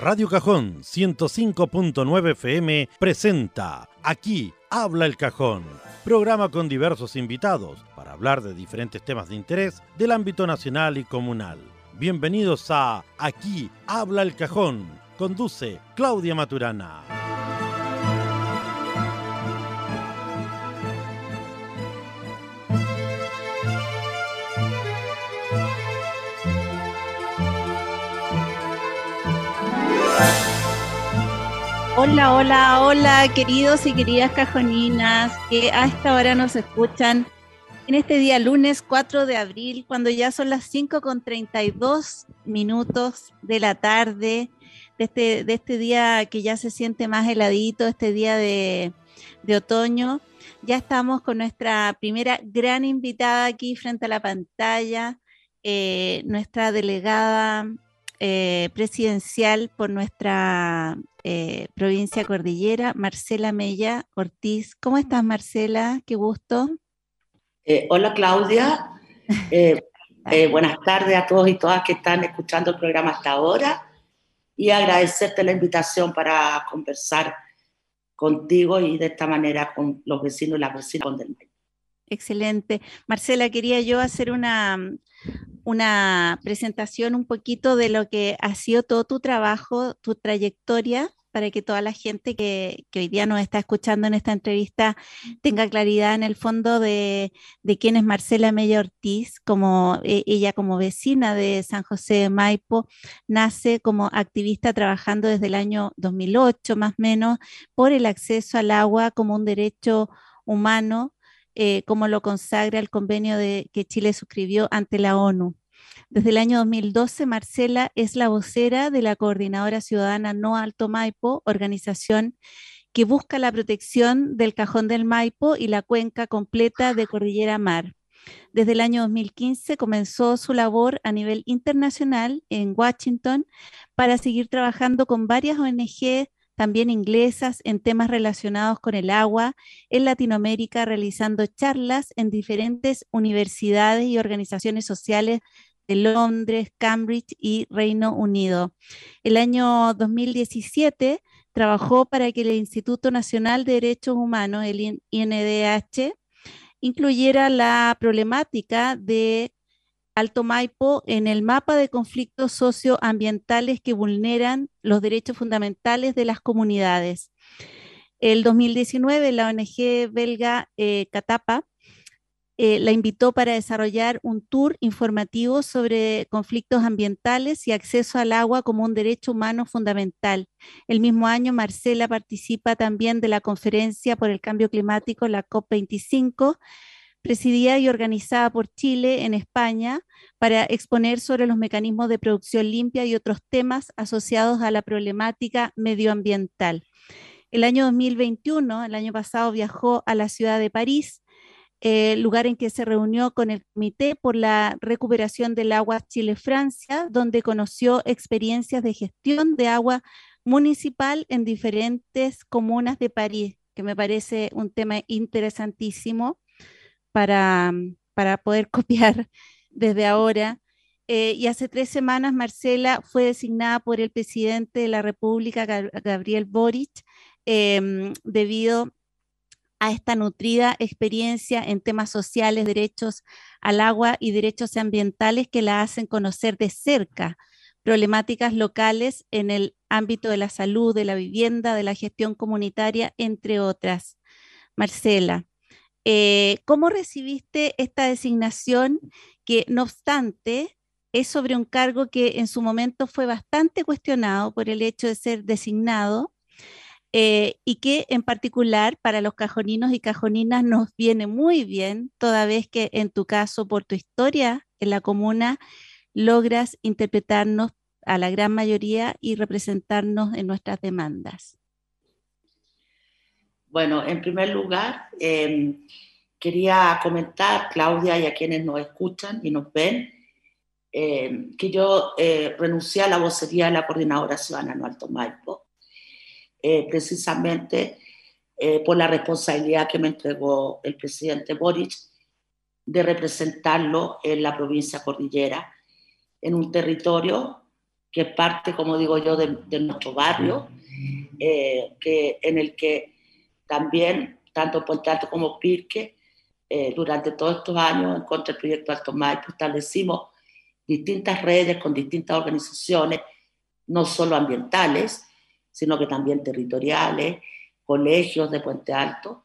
Radio Cajón 105.9 FM presenta Aquí habla el cajón, programa con diversos invitados para hablar de diferentes temas de interés del ámbito nacional y comunal. Bienvenidos a Aquí habla el cajón. Conduce Claudia Maturana. Hola, hola, hola, queridos y queridas cajoninas que a esta hora nos escuchan en este día lunes 4 de abril, cuando ya son las 5 con 32 minutos de la tarde, de este, de este día que ya se siente más heladito, este día de, otoño. Ya estamos con nuestra primera gran invitada aquí frente a la pantalla, eh, nuestra delegada eh, presidencial por nuestra eh, provincia cordillera, Marcela Mella Ortiz. ¿Cómo estás, Marcela? Qué gusto. Eh, hola, Claudia. buenas tardes a todos y todas que están escuchando el programa hasta ahora y agradecerte la invitación para conversar contigo y de esta manera con los vecinos y las vecinas del Excelente. Marcela, quería yo hacer una, una presentación un poquito de lo que ha sido todo tu trabajo, tu trayectoria, para que toda la gente que, hoy día nos está escuchando en esta entrevista tenga claridad en el fondo de, quién es Marcela Mella Ortiz, como e, ella como vecina de San José de Maipo, nace como activista trabajando desde el año 2008 más o menos por el acceso al agua como un derecho humano eh, como lo consagra el convenio de, que Chile suscribió ante la ONU. Desde el año 2012, Marcela es la vocera de la Coordinadora Ciudadana No Alto Maipo, organización que busca la protección del cajón del Maipo y la cuenca completa de Cordillera Mar. Desde el año 2015 comenzó su labor a nivel internacional en Washington para seguir trabajando con varias ONG también inglesas, en temas relacionados con el agua en Latinoamérica, realizando charlas en diferentes universidades y organizaciones sociales de Londres, Cambridge y Reino Unido. El año 2017 trabajó para que el Instituto Nacional de Derechos Humanos, el INDH, incluyera la problemática de Alto Maipo en el mapa de conflictos socioambientales que vulneran los derechos fundamentales de las comunidades. El 2019, la ONG belga eh, Catapa eh, la invitó para desarrollar un tour informativo sobre conflictos ambientales y acceso al agua como un derecho humano fundamental. El mismo año, Marcela participa también de la conferencia por el cambio climático, la COP25, presidida y organizada por Chile en España para exponer sobre los mecanismos de producción limpia y otros temas asociados a la problemática medioambiental. El año 2021, el año pasado, viajó a la ciudad de París, eh, lugar en que se reunió con el Comité por la Recuperación del Agua Chile-Francia, donde conoció experiencias de gestión de agua municipal en diferentes comunas de París, que me parece un tema interesantísimo para, para poder copiar desde ahora. Eh, y hace tres semanas Marcela fue designada por el presidente de la República, Gabriel Boric, em, debido a esta nutrida experiencia en temas sociales, derechos al agua y derechos ambientales que la hacen conocer de cerca problemáticas locales en el ámbito de la salud, de la vivienda, de la gestión comunitaria, entre otras. Marcela, eh, ¿Cómo recibiste esta designación que, no obstante, es sobre un cargo que en su momento fue bastante cuestionado por el hecho de ser designado eh, y que en particular para los cajoninos y cajoninas nos viene muy bien, toda vez que en tu caso, por tu historia en la comuna, logras interpretarnos a la gran mayoría y representarnos en nuestras demandas. Bueno, en primer lugar, em, quería comentar, Claudia, y a quienes nos escuchan y nos ven, em, que yo eh, renuncié a la vocería de la Coordinadora Ciudadana No Alto Maipo, eh, precisamente eh, por la responsabilidad que me entregó el presidente Boric de representarlo en la provincia cordillera, en un territorio que es parte, como digo yo, de, nuestro barrio, eh, que, en el que también, tanto Puente Alto como Pirque, eh, durante todos estos años, en contra del proyecto Alto Maipo, establecimos distintas redes con distintas organizaciones, no solo ambientales, sino que también territoriales, colegios de Puente Alto,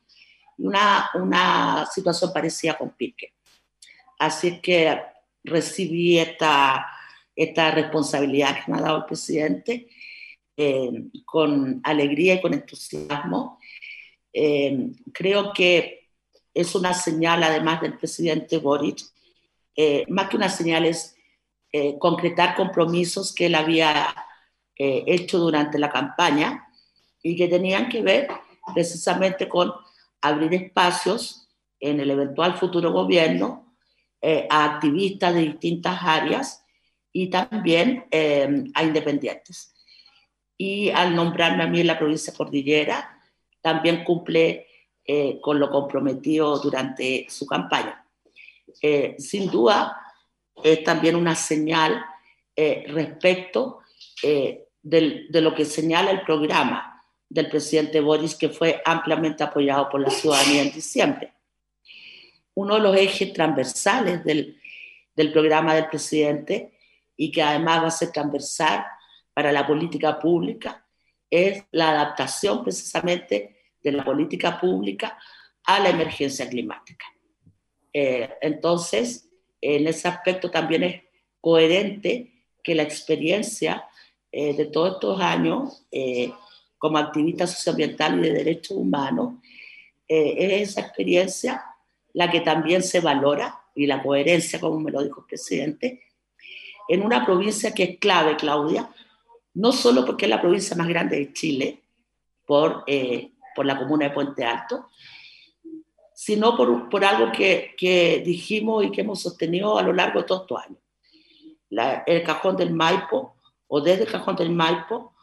y una, una situación parecida con Pirque. Así que recibí esta esta responsabilidad que me ha dado el presidente eh, con alegría y con entusiasmo. Eh, creo que es una señal, además del presidente Boric, eh, más que una señal es concretar compromisos que él había hecho durante la campaña y que tenían que ver precisamente con abrir espacios en el eventual futuro gobierno a activistas de distintas áreas y también eh, a independientes. Y al nombrarme a mí en la provincia Cordillera, también cumple eh, con lo comprometido durante su campaña. Eh, sin duda, es también una señal respecto de lo que señala el programa del presidente Boris, que fue ampliamente apoyado por la ciudadanía en diciembre. Uno de los ejes transversales del, del programa del presidente y que además va a ser transversal para la política pública, es la adaptación precisamente de la política pública a la emergencia climática. Eh, entonces, en ese aspecto también es coherente que la experiencia eh, de todos estos años eh, como activista socioambiental y de derechos humanos es esa experiencia la que también se valora y la coherencia, como me lo dijo el presidente, en una provincia que es clave, Claudia, no solo porque es la provincia más grande de Chile, por, eh, por la comuna de Puente Alto, sino por, por algo que, que, dijimos y que hemos sostenido a lo largo de todos estos años. el cajón del Maipo, o desde el cajón del Maipo,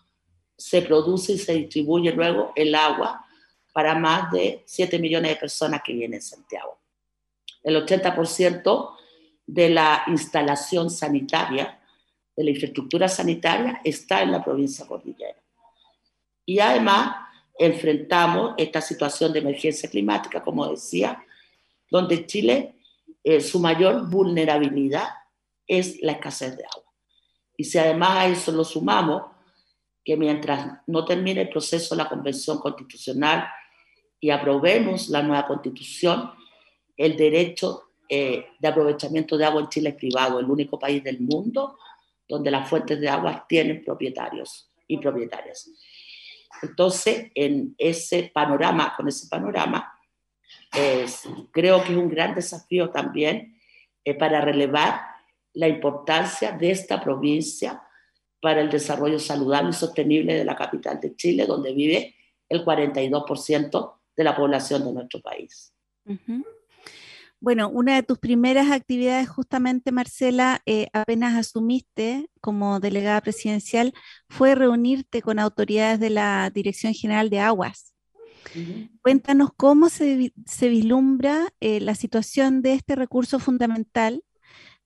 se produce y se distribuye luego el agua para más de 7 millones de personas que vienen en Santiago. El 80% de la instalación sanitaria, de la infraestructura sanitaria, está en la provincia cordillera. Y además enfrentamos esta situación de emergencia climática, como decía, donde Chile, eh, su mayor vulnerabilidad es la escasez de agua. Y si además a eso lo sumamos, que mientras no termine el proceso de la Convención Constitucional y aprobemos la nueva Constitución, el derecho eh, de aprovechamiento de agua en Chile es privado, el único país del mundo donde las fuentes de agua tienen propietarios y propietarias. Entonces, en ese panorama, con ese panorama, creo que es un gran desafío también eh, para relevar la importancia de esta provincia para el desarrollo saludable y sostenible de la capital de Chile, donde vive el 42% de la población de nuestro país. Bueno, una de tus primeras actividades justamente, Marcela, eh, apenas asumiste como delegada presidencial, fue reunirte con autoridades de la Dirección General de Aguas. Cuéntanos cómo se, vislumbra eh, la situación de este recurso fundamental,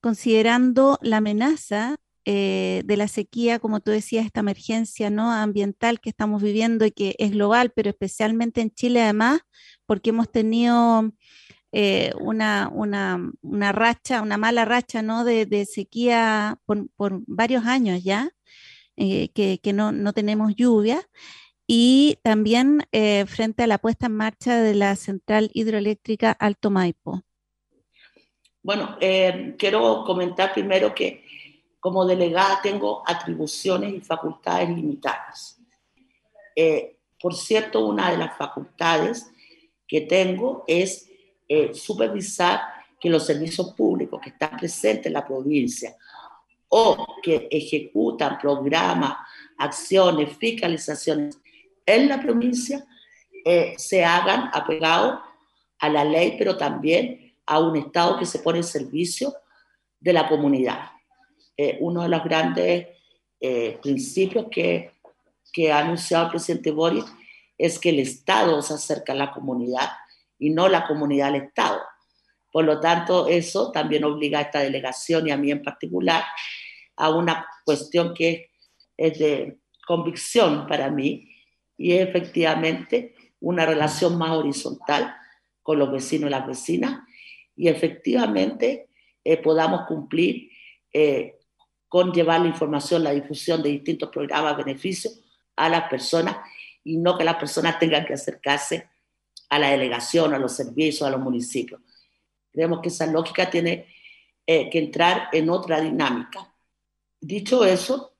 considerando la amenaza eh, de la sequía, como tú decías, esta emergencia ¿no? ambiental que estamos viviendo y que es global, pero especialmente en Chile además, porque hemos tenido eh, una, una, racha, una mala racha ¿no? de, sequía por, varios años ya, eh, que, no, tenemos lluvia. Y también eh, frente a la puesta en marcha de la central hidroeléctrica Alto Maipo. Bueno, quiero comentar primero que como delegada tengo atribuciones y facultades limitadas. por cierto, una de las facultades que tengo es eh, supervisar que los servicios públicos que están presentes en la provincia o que ejecutan programas, acciones, fiscalizaciones en la provincia, eh, se hagan apegados a la ley, pero también a un Estado que se pone en servicio de la comunidad. Eh, uno de los grandes principios que, que ha anunciado el presidente Boris es que el Estado se acerca a la comunidad y no la comunidad al Estado. Por lo tanto, eso también obliga a esta delegación y a mí en particular a una cuestión que es de convicción para mí y es efectivamente una relación más horizontal con los vecinos y las vecinas y efectivamente eh, podamos cumplir eh, con llevar la información, la difusión de distintos programas, beneficios a las personas y no que las personas tengan que acercarse a la delegación, a los servicios, a los municipios. Creemos que esa lógica tiene eh, que entrar en otra dinámica. Dicho eso,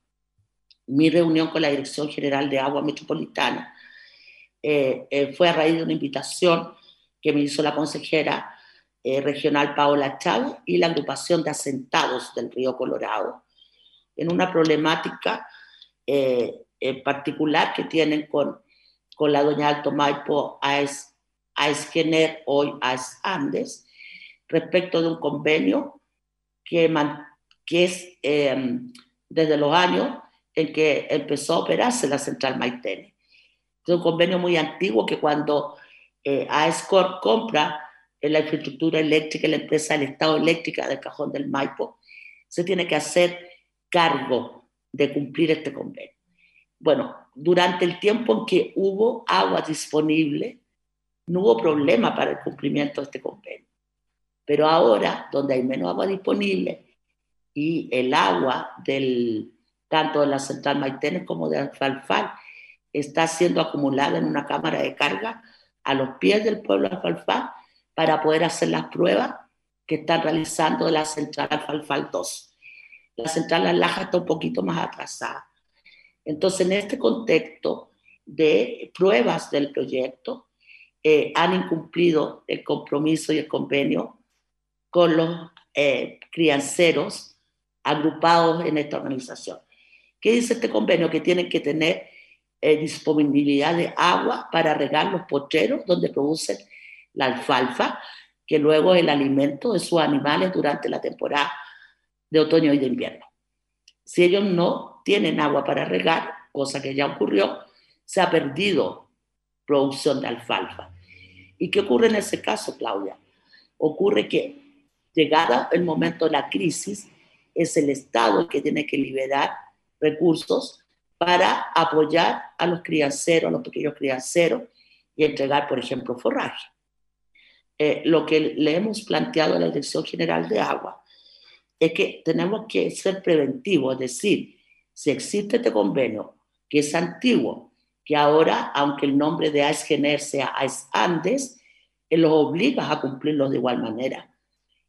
mi reunión con la Dirección General de Agua Metropolitana eh, eh, fue a raíz de una invitación que me hizo la consejera regional Paola Chávez y la agrupación de asentados del río Colorado en una problemática particular que tienen con, con la doña Alto Maipo Aes, Aesquener, hoy Aes Andes, respecto de un convenio que, es em, desde los años en que empezó a operarse la central Maitene. Es un convenio muy antiguo que cuando eh, compra la infraestructura eléctrica, la empresa del Estado eléctrica del Cajón del Maipo, se tiene que hacer cargo de cumplir este convenio. Bueno, durante el tiempo en que hubo agua disponible, no hubo problema para el cumplimiento de este convenio. Pero ahora, donde hay menos agua disponible y el agua del, tanto de la central Maitenes como de Alfalfal está siendo acumulada en una cámara de carga a los pies del pueblo de Alfalfal para poder hacer las pruebas que están realizando la central Alfalfal 2. La central La Laja está un poquito más atrasada. Entonces, en este contexto de pruebas del proyecto, eh, han incumplido el compromiso y el convenio con los eh, crianceros agrupados en esta organización. ¿Qué dice este convenio? Que tienen que tener eh, disponibilidad de agua para regar los pocheros donde producen la alfalfa, que luego es el alimento de sus animales durante la temporada de otoño y de invierno. Si ellos no tienen agua para regar, cosa que ya ocurrió, se ha perdido producción de alfalfa. ¿Y qué ocurre en ese caso, Claudia? Ocurre que llegada el momento de la crisis, es el Estado el que tiene que liberar recursos para apoyar a los crianceros, a los pequeños crianceros y entregar, por ejemplo, forraje. Eh, lo que le hemos planteado a la Dirección General de Agua es que tenemos que ser preventivos, es decir, si existe este convenio que es antiguo, que ahora, aunque el nombre de AESGENER sea AES Andes, él los obliga a cumplirlos de igual manera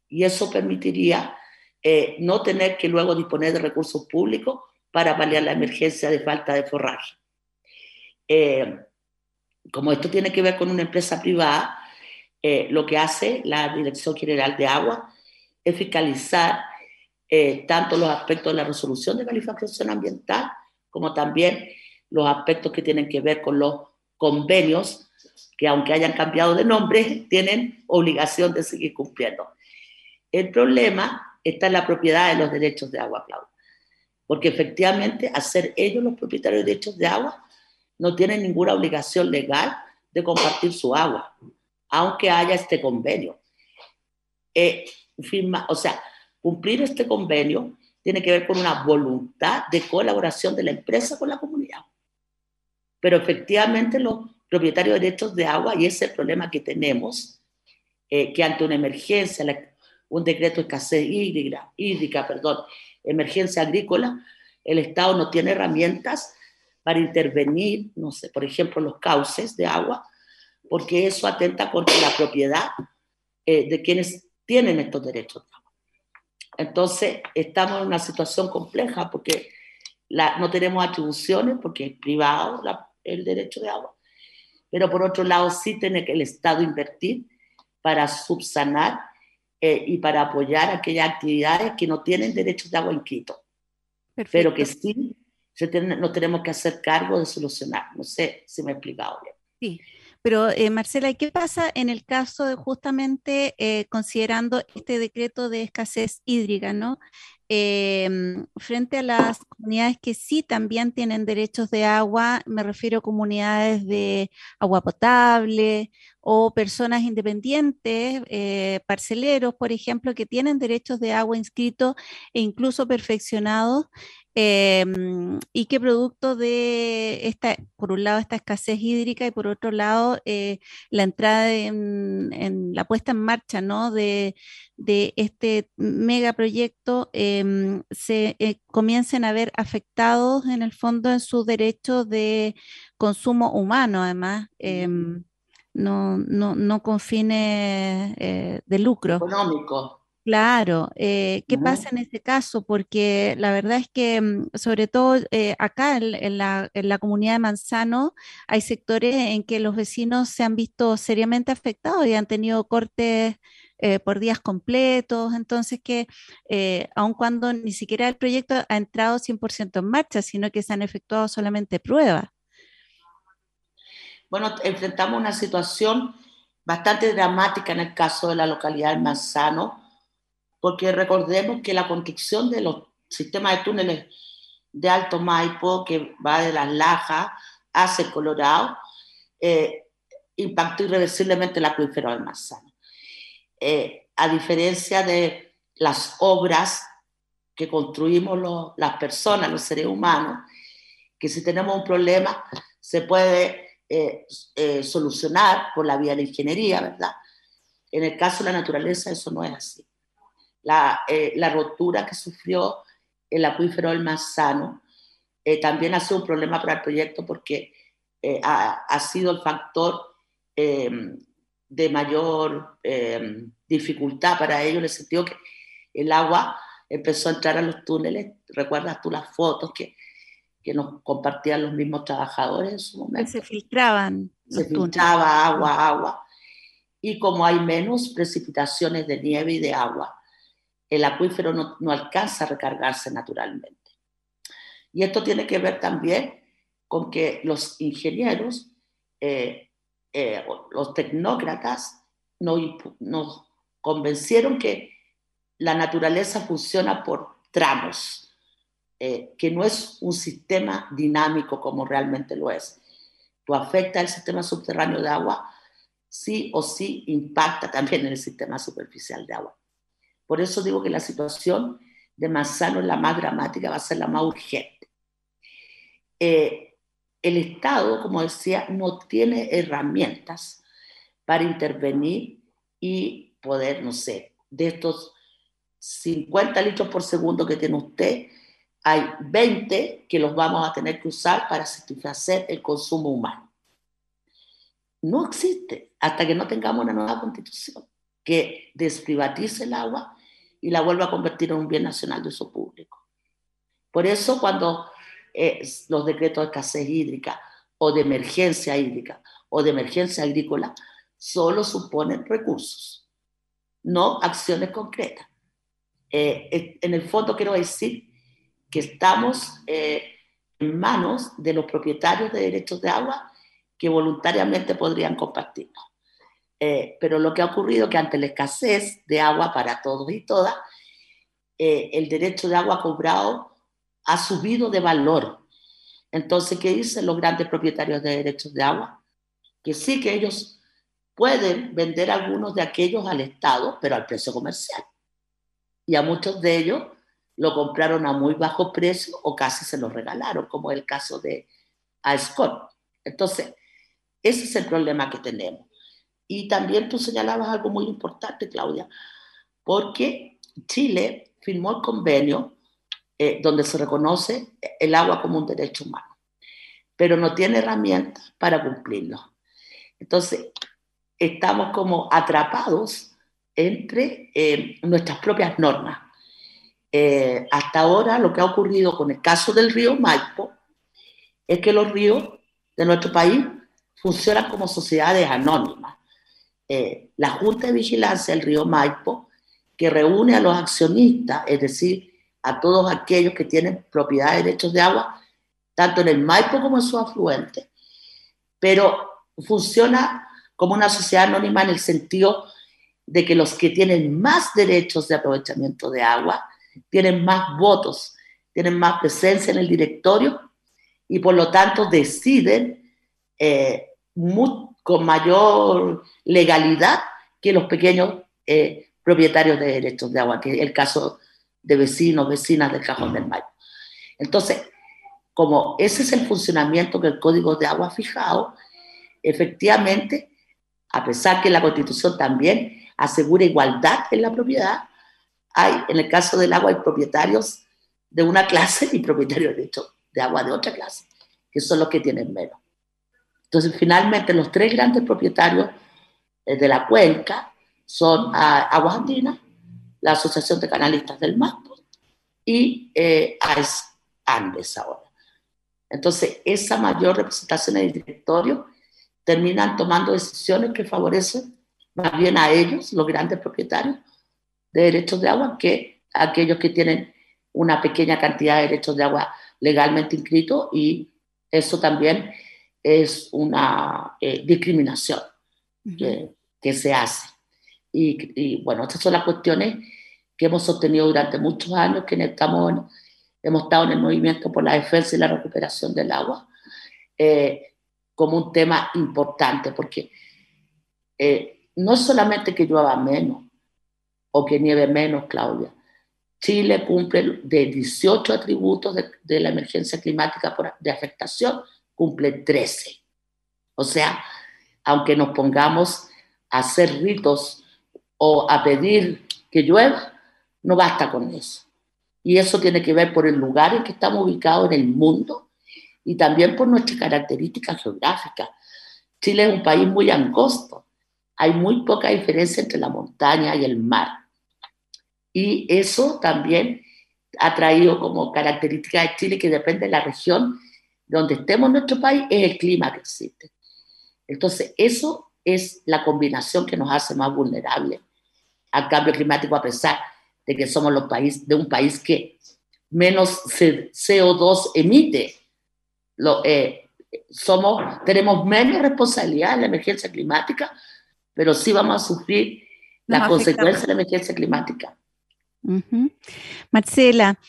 y eso permitiría eh, no tener que luego disponer de recursos públicos para paliar la emergencia de falta de forraje. Eh, como esto tiene que ver con una empresa privada, eh, lo que hace la Dirección General de Agua es fiscalizar tanto los aspectos de la resolución de calificación ambiental como también los aspectos que tienen que ver con los convenios que aunque hayan cambiado de nombre, tienen obligación de seguir cumpliendo. El problema está en la propiedad de los derechos de agua, Claudia. Porque efectivamente, hacer ellos los propietarios de derechos de agua, no tienen ninguna obligación legal de compartir su agua, aunque haya este convenio. Eh, firma, o sea, cumplir este convenio tiene que ver con una voluntad de colaboración de la empresa con la comunidad. Pero efectivamente los propietarios de derechos de agua, y ese es el problema que tenemos, eh, que ante una emergencia, la, un decreto de escasez hídrica, hídrica, perdón, emergencia agrícola, el Estado no tiene herramientas para intervenir, no sé, por ejemplo, los cauces de agua, porque eso atenta contra la propiedad eh, de quienes tienen estos derechos de agua. Entonces, estamos en una situación compleja porque la, no tenemos atribuciones, porque es privado el derecho de agua, pero por otro lado sí tiene que el Estado invertir para subsanar eh, y para apoyar aquellas actividades que no tienen derechos de agua inscritos, pero que sí se nos tenemos que hacer cargo de solucionar. No sé si me he explicado bien. Sí, pero eh, Marcela, ¿qué pasa en el caso de justamente eh, considerando este decreto de escasez hídrica, ¿no? Em, frente a las comunidades que sí también tienen derechos de agua, me refiero a comunidades de agua potable o personas independientes, eh, parceleros, por ejemplo, que tienen derechos de agua inscritos e incluso perfeccionados Em, y que producto de esta, por un lado, esta escasez hídrica y por otro lado, eh, la entrada en, la puesta en marcha ¿no? de, este megaproyecto, em, se eh, comiencen a ver afectados en el fondo en sus derechos de consumo humano, además. Em, no, no, no con fines eh, de lucro. Económico. Claro, eh, ¿qué pasa en este caso? Porque la verdad es que, mm, sobre todo eh, acá en, la, comunidad de Manzano, hay sectores en que los vecinos se han visto seriamente afectados y han tenido cortes eh, por días completos, entonces que aun cuando ni siquiera el proyecto ha entrado 100% en marcha, sino que se han efectuado solamente pruebas. Bueno, enfrentamos una situación bastante dramática en el caso de la localidad de Manzano porque recordemos que la construcción de los sistemas de túneles de Alto Maipo, que va de las Lajas hacia el Colorado, eh, impactó irreversiblemente el acuífero del Manzano. Eh, a diferencia de las obras que construimos las personas, los seres humanos, que si tenemos un problema se puede eh, solucionar por la vía de la ingeniería, ¿verdad? En el caso de la naturaleza eso no es así la, eh, la rotura que sufrió el acuífero del Manzano eh, también ha sido un problema para el proyecto porque eh, ha, ha, sido el factor de mayor dificultad para ellos en el sentido que el agua empezó a entrar a los túneles. ¿Recuerdas tú las fotos que, que nos compartían los mismos trabajadores en su momento? se filtraban. Se filtraba agua, agua. Y como hay menos precipitaciones de nieve y de agua, el acuífero no, alcanza a recargarse naturalmente. Y esto tiene que ver también con que los ingenieros, eh, eh, los tecnócratas, nos, convencieron que la naturaleza funciona por tramos, eh, que no es un sistema dinámico como realmente lo es. Tú afecta el sistema subterráneo de agua, sí o sí impacta también en el sistema superficial de agua. Por eso digo que la situación de Manzano es la más dramática, va a ser la más urgente. Eh, el Estado, como decía, no tiene herramientas para intervenir y poder, no sé, de estos 50 litros por segundo que tiene usted, hay 20 que los vamos a tener que usar para satisfacer el consumo humano. No existe hasta que no tengamos una nueva constitución que desprivatice el agua y la vuelva a convertir en un bien nacional de uso público. Por eso cuando eh, los decretos de escasez hídrica o de emergencia hídrica o de emergencia agrícola solo suponen recursos, no acciones concretas. Eh, en el fondo quiero decir que estamos eh, en manos de los propietarios de derechos de agua que voluntariamente podrían compartirnos. Eh, pero lo que ha ocurrido es que ante la escasez de agua para todos y todas, eh, el derecho de agua cobrado ha subido de valor. Entonces, ¿qué dicen los grandes propietarios de derechos de agua? Que sí que ellos pueden vender algunos de aquellos al Estado, pero al precio comercial. Y a muchos de ellos lo compraron a muy bajo precio o casi se lo regalaron, como el caso de a Scott. Entonces, ese es el problema que tenemos. Y también tú señalabas algo muy importante, Claudia, porque Chile firmó el convenio eh, donde se reconoce el agua como un derecho humano, pero no tiene herramientas para cumplirlo. Entonces, estamos como atrapados entre eh, nuestras propias normas. Eh, hasta ahora lo que ha ocurrido con el caso del río Maipo es que los ríos de nuestro país funcionan como sociedades anónimas. Eh, la Junta de Vigilancia del río Maipo, que reúne a los accionistas, es decir, a todos aquellos que tienen propiedad de derechos de agua, tanto en el Maipo como en su afluente, pero funciona como una sociedad anónima en el sentido de que los que tienen más derechos de aprovechamiento de agua tienen más votos, tienen más presencia en el directorio y por lo tanto deciden eh, con mayor legalidad que los pequeños eh, propietarios de derechos de agua, que es el caso de vecinos, vecinas del Cajón del Mayo. Entonces, como ese es el funcionamiento que el Código de Agua ha fijado, efectivamente, a pesar que la Constitución también asegura igualdad en la propiedad, hay, en el caso del agua, hay propietarios de una clase y propietarios de, hecho, de agua de otra clase, que son los que tienen menos. Entonces, finalmente, los tres grandes propietarios eh, de la cuenca son ah, Aguas Andinas, la Asociación de Canalistas del Mapo y eh, AES Andes ahora. Entonces, esa mayor representación en el directorio terminan tomando decisiones que favorecen más bien a ellos, los grandes propietarios de derechos de agua, que aquellos que tienen una pequeña cantidad de derechos de agua legalmente inscritos y eso también es una eh, discriminación que, que, se hace. Y, y, bueno, estas son las cuestiones que hemos sostenido durante muchos años, que estamos hemos estado en el movimiento por la defensa y la recuperación del agua, eh, como un tema importante, porque eh, no es solamente que llueva menos o que nieve menos, Claudia. Chile cumple de 18 atributos de, de la emergencia climática por, de afectación, cumple 13. O sea, aunque nos pongamos a hacer ritos o a pedir que llueva, no basta con eso. Y eso tiene que ver por el lugar en que estamos ubicados en el mundo y también por nuestras características geográficas. Chile es un país muy angosto. Hay muy poca diferencia entre la montaña y el mar. Y eso también ha traído como característica de Chile que depende de la región donde estemos en nuestro país, es el clima que existe. Entonces, eso es la combinación que nos hace más vulnerables al cambio climático, a pesar de que somos los países, de un país que menos CO2 emite. Lo, eh, somos, tenemos menos responsabilidad en la emergencia climática, pero sí vamos a sufrir la consecuencia de la emergencia climática. Marcela,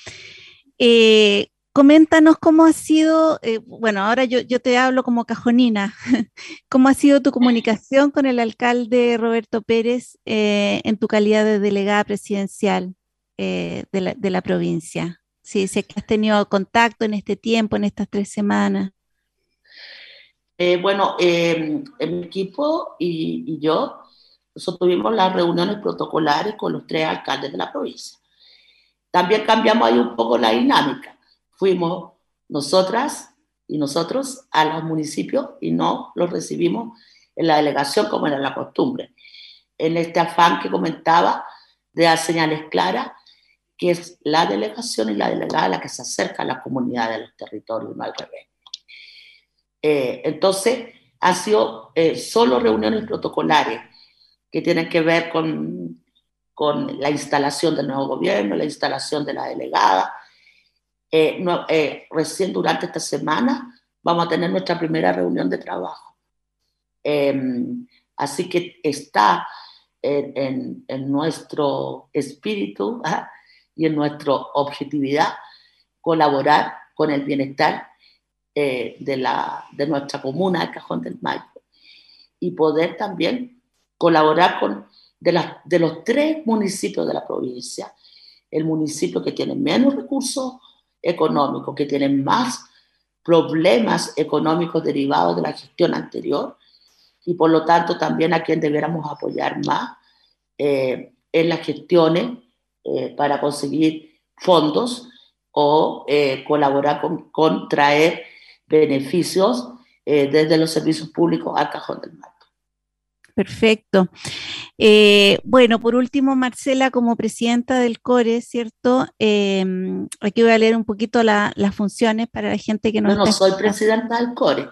eh, Coméntanos cómo ha sido, eh, bueno, ahora yo, te hablo como cajonina, cómo ha sido tu comunicación con el alcalde Roberto Pérez eh, en tu calidad de delegada presidencial eh, de, la, provincia. Sí, sé que has tenido contacto en este tiempo, en estas tres semanas. bueno, em, mi equipo y, y yo, nosotros tuvimos las reuniones protocolares con los tres alcaldes de la provincia. También cambiamos ahí un poco la dinámica fuimos nosotras y nosotros a los municipios y no los recibimos en la delegación como era la costumbre. En este afán que comentaba de dar señales claras, que es la delegación y la delegada la que se acerca a la comunidad de los territorios, no al revés. Eh, entonces, han sido eh, solo reuniones protocolares que tienen que ver con, con la instalación del nuevo gobierno, la instalación de la delegada, eh, eh, recién durante esta semana vamos a tener nuestra primera reunión de trabajo. Em, así que está en, nuestro espíritu ¿ah? y en nuestra objetividad colaborar con el bienestar eh, de, la, de nuestra comuna, el Cajón del Mayo, y poder también colaborar con de, de los tres municipios de la provincia, el municipio que tiene menos recursos económicos, que tienen más problemas económicos derivados de la gestión anterior y por lo tanto también a quien debiéramos apoyar más eh, en las gestiones eh, para conseguir fondos o eh, colaborar con, con, traer beneficios desde los servicios públicos al cajón del mar. Perfecto. Eh, bueno, por último, Marcela, como presidenta del CORE, ¿cierto? Em, aquí voy a leer un poquito las funciones para la gente que no... No, no soy presidenta del CORE.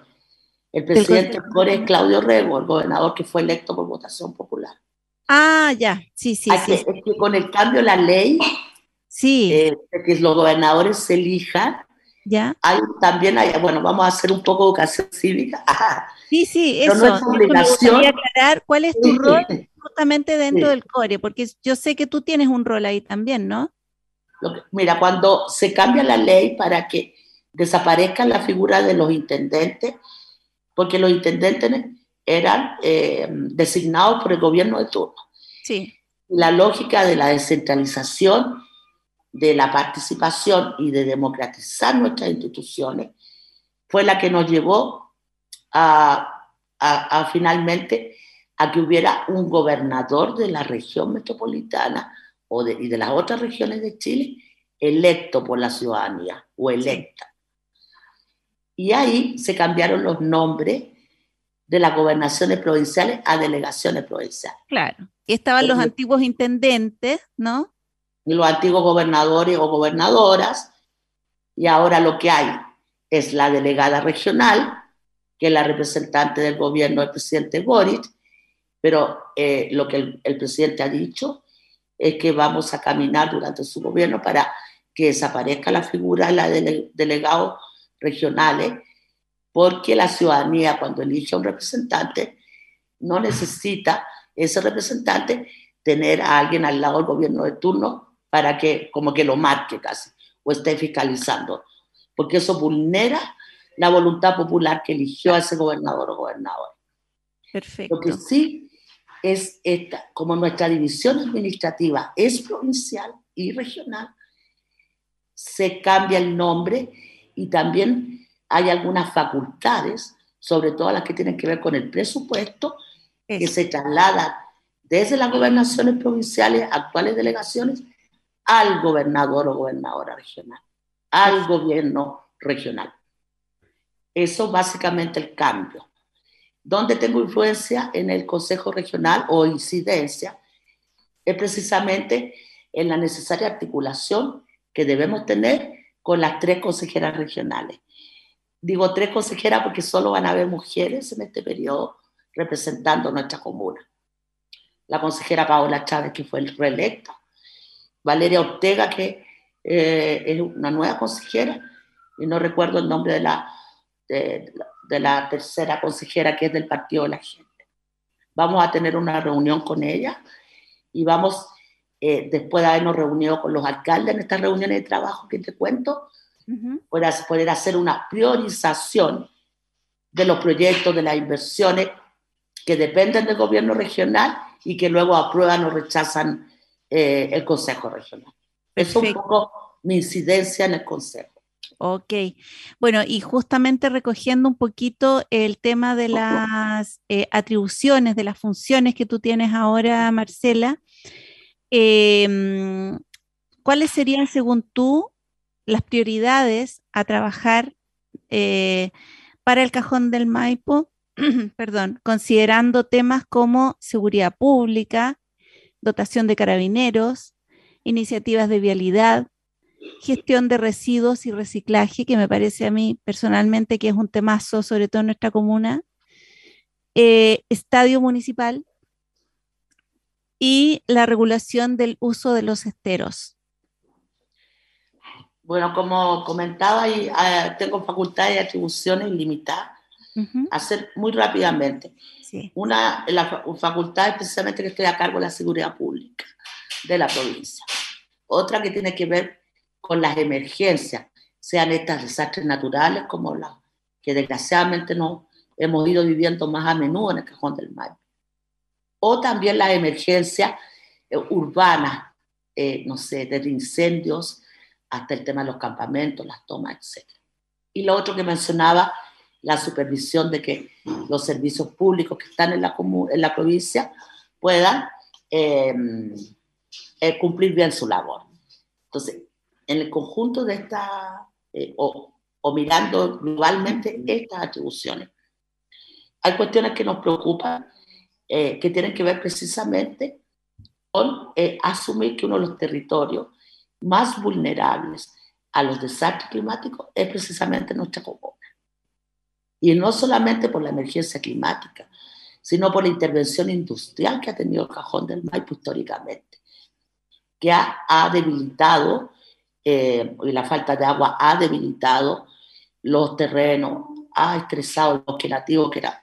El presidente del CORE es Claudio Rego, el gobernador que fue electo por votación popular. Ah, ya, sí, sí. sí. Es que con el cambio de la ley, sí. Eh, que los gobernadores se elijan, ¿Ya? Hay, también hay, bueno, vamos a hacer un poco de educación cívica. Sí, sí, eso. No es obligación. aclarar cuál es tu rol justamente dentro del CORE, porque yo sé que tú tienes un rol ahí también, ¿no? mira, cuando se cambia la ley para que desaparezca la figura de los intendentes, porque los intendentes eran eh, designados por el gobierno de turno. Sí. La lógica de la descentralización, de la participación y de democratizar nuestras instituciones fue la que nos llevó a, a finalmente a que hubiera un gobernador de la región metropolitana o de, y de las otras regiones de Chile electo por la ciudadanía o electa. Y ahí se cambiaron los nombres de las gobernaciones provinciales a delegaciones provinciales. Claro. Y estaban los antiguos intendentes, ¿no? Los antiguos gobernadores o gobernadoras. Y ahora lo que hay es la delegada regional, que es la representante del gobierno del presidente Boric, pero eh, lo que el, presidente ha dicho es que vamos a caminar durante su gobierno para que desaparezca la figura de los delegados regionales, porque la ciudadanía cuando elige a un representante no necesita ese representante tener a alguien al lado del gobierno de turno para que como que lo marque casi o esté fiscalizando, porque eso vulnera la voluntad popular que eligió a ese gobernador o gobernadora. Perfecto. Lo que sí es esta, como nuestra división administrativa es provincial y regional, se cambia el nombre y también hay algunas facultades, sobre todo las que tienen que ver con el presupuesto, que se trasladan desde las gobernaciones provinciales, actuales delegaciones, al gobernador o gobernadora regional, al gobierno regional. Eso básicamente el cambio. ¿Dónde tengo influencia en el Consejo Regional o incidencia? Es precisamente en la necesaria articulación que debemos tener con las tres consejeras regionales. Digo tres consejeras porque solo van a haber mujeres en este periodo representando nuestra comuna. La consejera Paola Chávez, que fue reelecta, Valeria Ortega, que eh, es una nueva consejera, y no recuerdo el nombre de la, de la de la tercera consejera que es del Partido de la Gente. Vamos a tener una reunión con ella y vamos, eh, después de habernos reunido con los alcaldes en estas reuniones de trabajo que te cuento, poder, poder hacer una priorización de los proyectos, de las inversiones que dependen del gobierno regional y que luego aprueban o rechazan eh, el Consejo Regional. Eso es un poco mi incidencia en el Consejo. Ok, bueno, y justamente recogiendo un poquito el tema de las eh, atribuciones, de las funciones que tú tienes ahora, Marcela, em, ¿cuáles serían, según tú, las prioridades a trabajar eh, para el cajón del Maipo? Perdón, considerando temas como seguridad pública, dotación de carabineros, iniciativas de vialidad, gestión de residuos y reciclaje, que me parece a mí personalmente que es un temazo, sobre todo en nuestra comuna, eh, estadio municipal y la regulación del uso de los esteros. Bueno, como comentaba, ah, tengo facultades y atribuciones limitadas. Hacer muy rápidamente. Una, la facultad precisamente que estoy a cargo de la seguridad pública de la provincia. Otra que tiene que ver con las emergencias, sean estas desastres naturales como las que desgraciadamente no hemos ido viviendo más a menudo en el cajón del mar. O también las emergencias eh, urbanas, eh, no sé, desde incendios hasta el tema de los campamentos, las tomas, etc. Y lo otro que mencionaba, la supervisión de que los servicios públicos que están en la, en la provincia puedan em, eh, cumplir bien su labor. Entonces, en el conjunto de esta, eh, o, mirando globalmente estas atribuciones. Hay cuestiones que nos preocupan, eh, que tienen que ver precisamente con eh, asumir que uno de los territorios más vulnerables a los desastres climáticos es precisamente nuestra comuna. Y no solamente por la emergencia climática, sino por la intervención industrial que ha tenido el cajón del Maipo históricamente, que ha, debilitado eh, y la falta de agua ha debilitado los terrenos, ha estresado el bosque nativo que era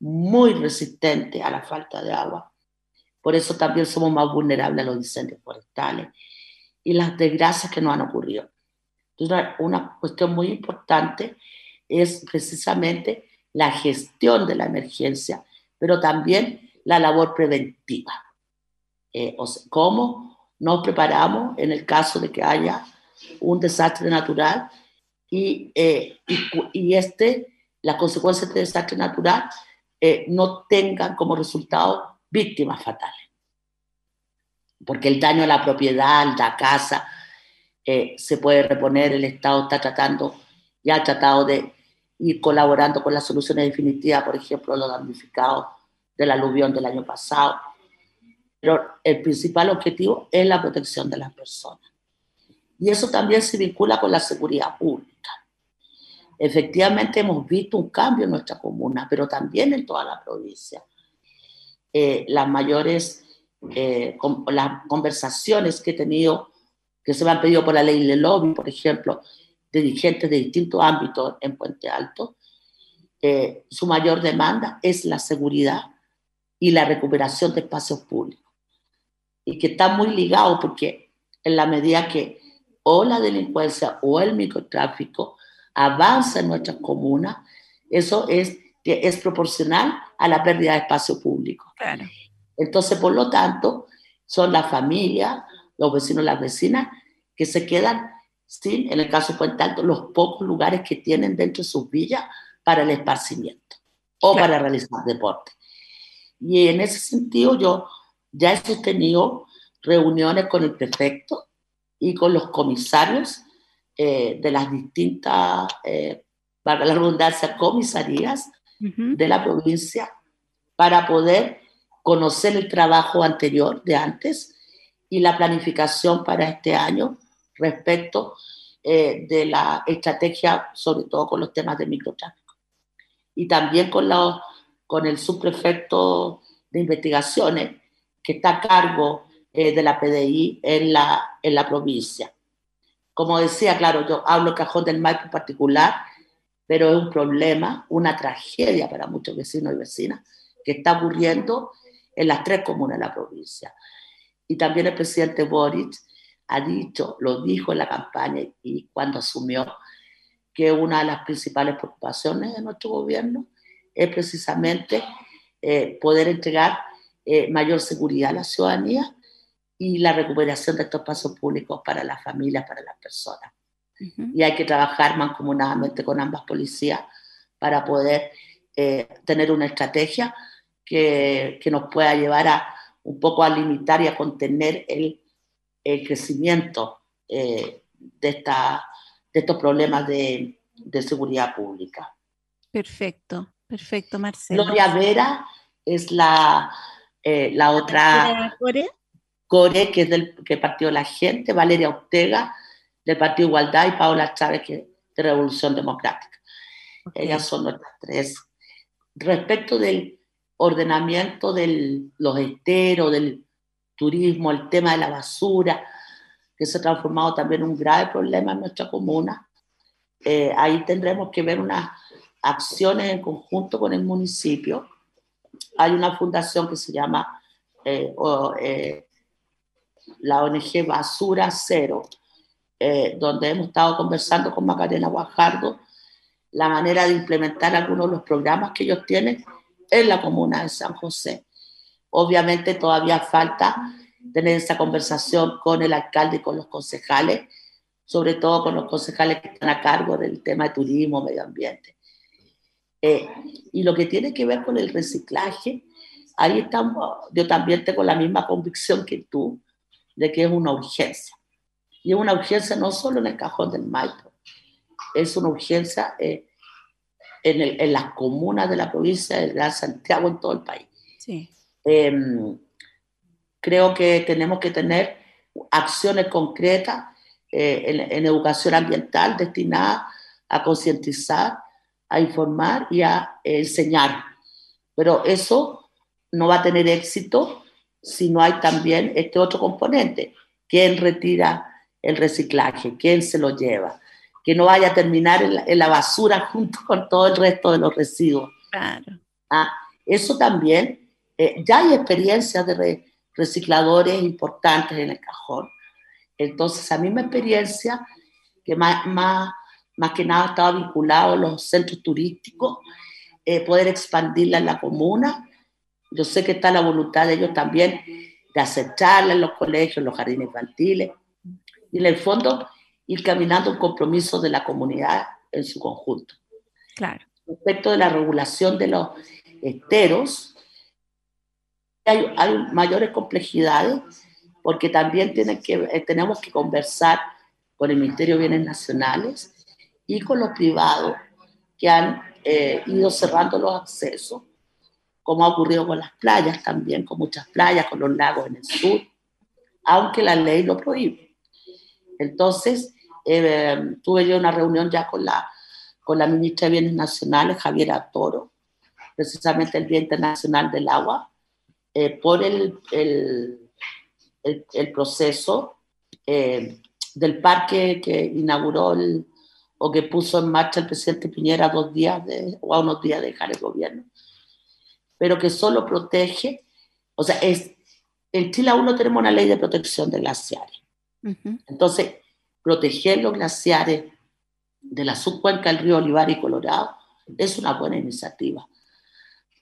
muy resistente a la falta de agua. Por eso también somos más vulnerables a los incendios forestales. y las desgracias que nos han ocurrido. Entonces, una cuestión muy importante es precisamente la gestión de la emergencia, pero también la labor preventiva. Eh, o sea, cómo nos preparamos en el caso de que haya un desastre natural y, eh, y, este, las consecuencias de este desastre natural eh, no tengan como resultado víctimas fatales. Porque el daño a la propiedad, la casa, se puede reponer, el Estado está tratando, ya ha tratado de ir colaborando con las soluciones definitivas, por ejemplo, los damnificados del aluvión del año pasado. Pero el principal objetivo es la protección de las personas. Y eso también se vincula con la seguridad pública. Efectivamente hemos visto un cambio en nuestra comuna, pero también en toda la provincia. Eh, las mayores eh, las conversaciones que he tenido, que se me han pedido por la ley de lobby, por ejemplo, dirigentes de distintos ámbitos en Puente Alto, eh, su mayor demanda es la seguridad y la recuperación de espacios públicos. Y que está muy ligado porque en la medida que o la delincuencia o el microtráfico avanza en nuestras comunas, eso es, es proporcional a la pérdida de espacio público. Entonces, por lo tanto, son las familias, los vecinos, las vecinas, que se quedan sin, en el caso de Puente Alto, los pocos lugares que tienen dentro de sus villas para el esparcimiento o para realizar deporte. Y en ese sentido yo ya he sostenido reuniones con el prefecto y con los comisarios eh, de las distintas, eh, para la redundancia, comisarías de la provincia para poder conocer el trabajo anterior de antes y la planificación para este año respecto eh, de la estrategia, sobre todo con los temas de microtráfico. Y también con, la, con el subprefecto de investigaciones que está a cargo eh, de la PDI en la, en la provincia. Como decía, claro, yo hablo Cajón del Maipo en particular, pero es un problema, una tragedia para muchos vecinos y vecinas que está ocurriendo en las tres comunas de la provincia. Y también el presidente Boric ha dicho, lo dijo en la campaña y cuando asumió, que una de las principales preocupaciones de nuestro gobierno es precisamente eh, poder entregar eh, mayor seguridad a la ciudadanía y la recuperación de estos espacios públicos para las familias, para las personas. Y hay que trabajar mancomunadamente con ambas policías para poder eh, tener una estrategia que, que, nos pueda llevar a un poco a limitar y a contener el el crecimiento eh, de, esta, de estos problemas de, de, seguridad pública. Perfecto, perfecto, Marcelo. Gloria Vera es la, eh, la otra... Core? Core, que es del que partió la gente, Valeria Ortega, del Partido Igualdad, y Paola Chávez, que es de Revolución Democrática. Ellas son nuestras tres. Respecto del ordenamiento de los esteros, del turismo, el tema de la basura, que se ha transformado también en un grave problema en nuestra comuna. Eh, ahí tendremos que ver unas acciones en conjunto con el municipio. Hay una fundación que se llama eh, eh, la ONG Basura Cero, donde hemos estado conversando con Macarena Guajardo la manera de implementar algunos de los programas que ellos tienen en la comuna de San José. Obviamente todavía falta tener esa conversación con el alcalde y con los concejales, sobre todo con los concejales que están a cargo del tema de turismo, medio ambiente. Eh, y lo que tiene que ver con el reciclaje, ahí estamos, yo también tengo la misma convicción que tú, de que es una urgencia. Y es una urgencia no solo en el cajón del Maipo, es una urgencia eh, en, el, en, las comunas de la provincia de Gran Santiago, en todo el país. Sí. Em, creo que tenemos que tener acciones concretas eh, en, educación ambiental destinadas a concientizar, a informar y a enseñar. Pero eso no va a tener éxito si no hay también este otro componente. ¿Quién retira el reciclaje? ¿Quién se lo lleva? Que no vaya a terminar en la, basura junto con todo el resto de los residuos. Claro. Ah, eso también eh, ya hay experiencias de recicladores importantes en el cajón Entonces, a mí mi experiencia, que más, más, más que nada estaba vinculado a los centros turísticos, eh, poder expandirla en la comuna. Yo sé que está la voluntad de ellos también de aceptarla en los colegios, en los jardines infantiles, y en el fondo ir caminando un compromiso de la comunidad en su conjunto. Claro. Respecto de la regulación de los esteros, hay, hay mayores complejidades porque también que, eh, tenemos que conversar con el Ministerio de Bienes Nacionales y con los privados que han eh, ido cerrando los accesos, como ha ocurrido con las playas también, con muchas playas, con los lagos en el sur, aunque la ley lo prohíbe. Entonces, eh, tuve yo una reunión ya con la, con la ministra de Bienes Nacionales, Javiera Toro, precisamente el Día Internacional del Agua, por el, el el, proceso eh, del parque que inauguró o que puso en marcha el presidente Piñera dos días de, o a unos días de dejar el gobierno, pero que solo protege, o sea, es, en Chile aún no tenemos una ley de protección de glaciares. Entonces, proteger los glaciares de la subcuenca del río Olivar y Colorado es una buena iniciativa,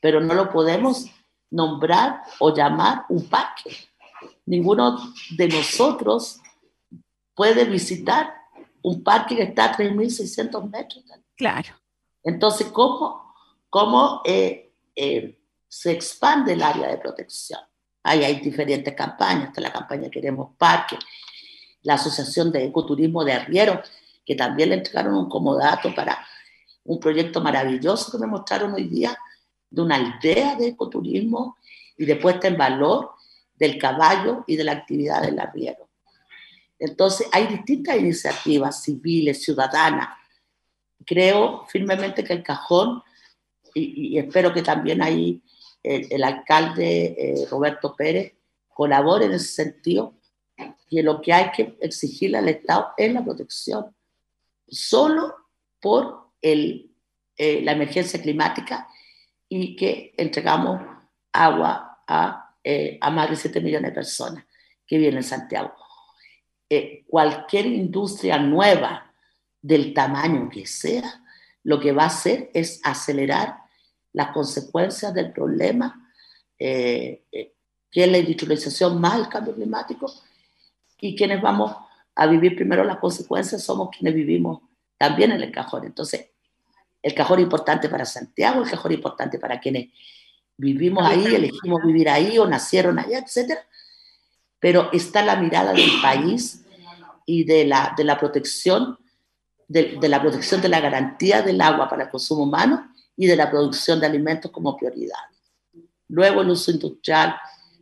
pero no lo podemos nombrar o llamar un parque ninguno de nosotros puede visitar un parque que está a 3.600 metros. Claro. Entonces, ¿cómo, cómo eh, eh, se expande el área de protección? Ahí hay diferentes campañas, está la campaña Queremos Parque, la Asociación de Ecoturismo de Arriero, que también le entregaron un comodato para un proyecto maravilloso que me mostraron hoy día, de una aldea de ecoturismo y de puesta en valor del caballo y de la actividad del arriero. Entonces, hay distintas iniciativas civiles, ciudadanas. Creo firmemente que el cajón, y, espero que también ahí el, alcalde eh, Roberto Pérez colabore en ese sentido, que lo que hay que exigirle al Estado es la protección, solo por el, eh, la emergencia climática y que entregamos agua a eh, a más de 7 millones de personas que viven en Santiago. Eh, cualquier industria nueva, del tamaño que sea, lo que va a hacer es acelerar las consecuencias del problema, eh, que es la industrialización más el cambio climático, y quienes vamos a vivir primero las consecuencias somos quienes vivimos también en el cajón. Entonces, el cajón es importante para Santiago, el cajón importante para quienes vivimos ahí, elegimos vivir ahí o nacieron allá, etc. Pero está la mirada del país y de la, de la protección, de, de, la protección de la garantía del agua para el consumo humano y de la producción de alimentos como prioridad. Luego el uso industrial,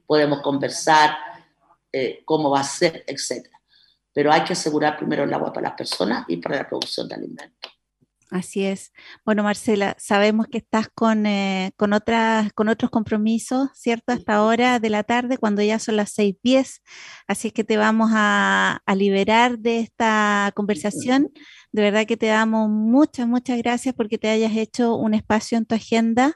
podemos conversar eh, cómo va a ser, etc. Pero hay que asegurar primero el agua para las personas y para la producción de alimentos. Así es. Bueno, Marcela, sabemos que estás con, eh, con, otras, con otros compromisos, ¿cierto? Hasta ahora de la tarde, cuando ya son las 6.10. Así es que te vamos a, liberar de esta conversación. De verdad que te damos muchas, muchas gracias porque te hayas hecho un espacio en tu agenda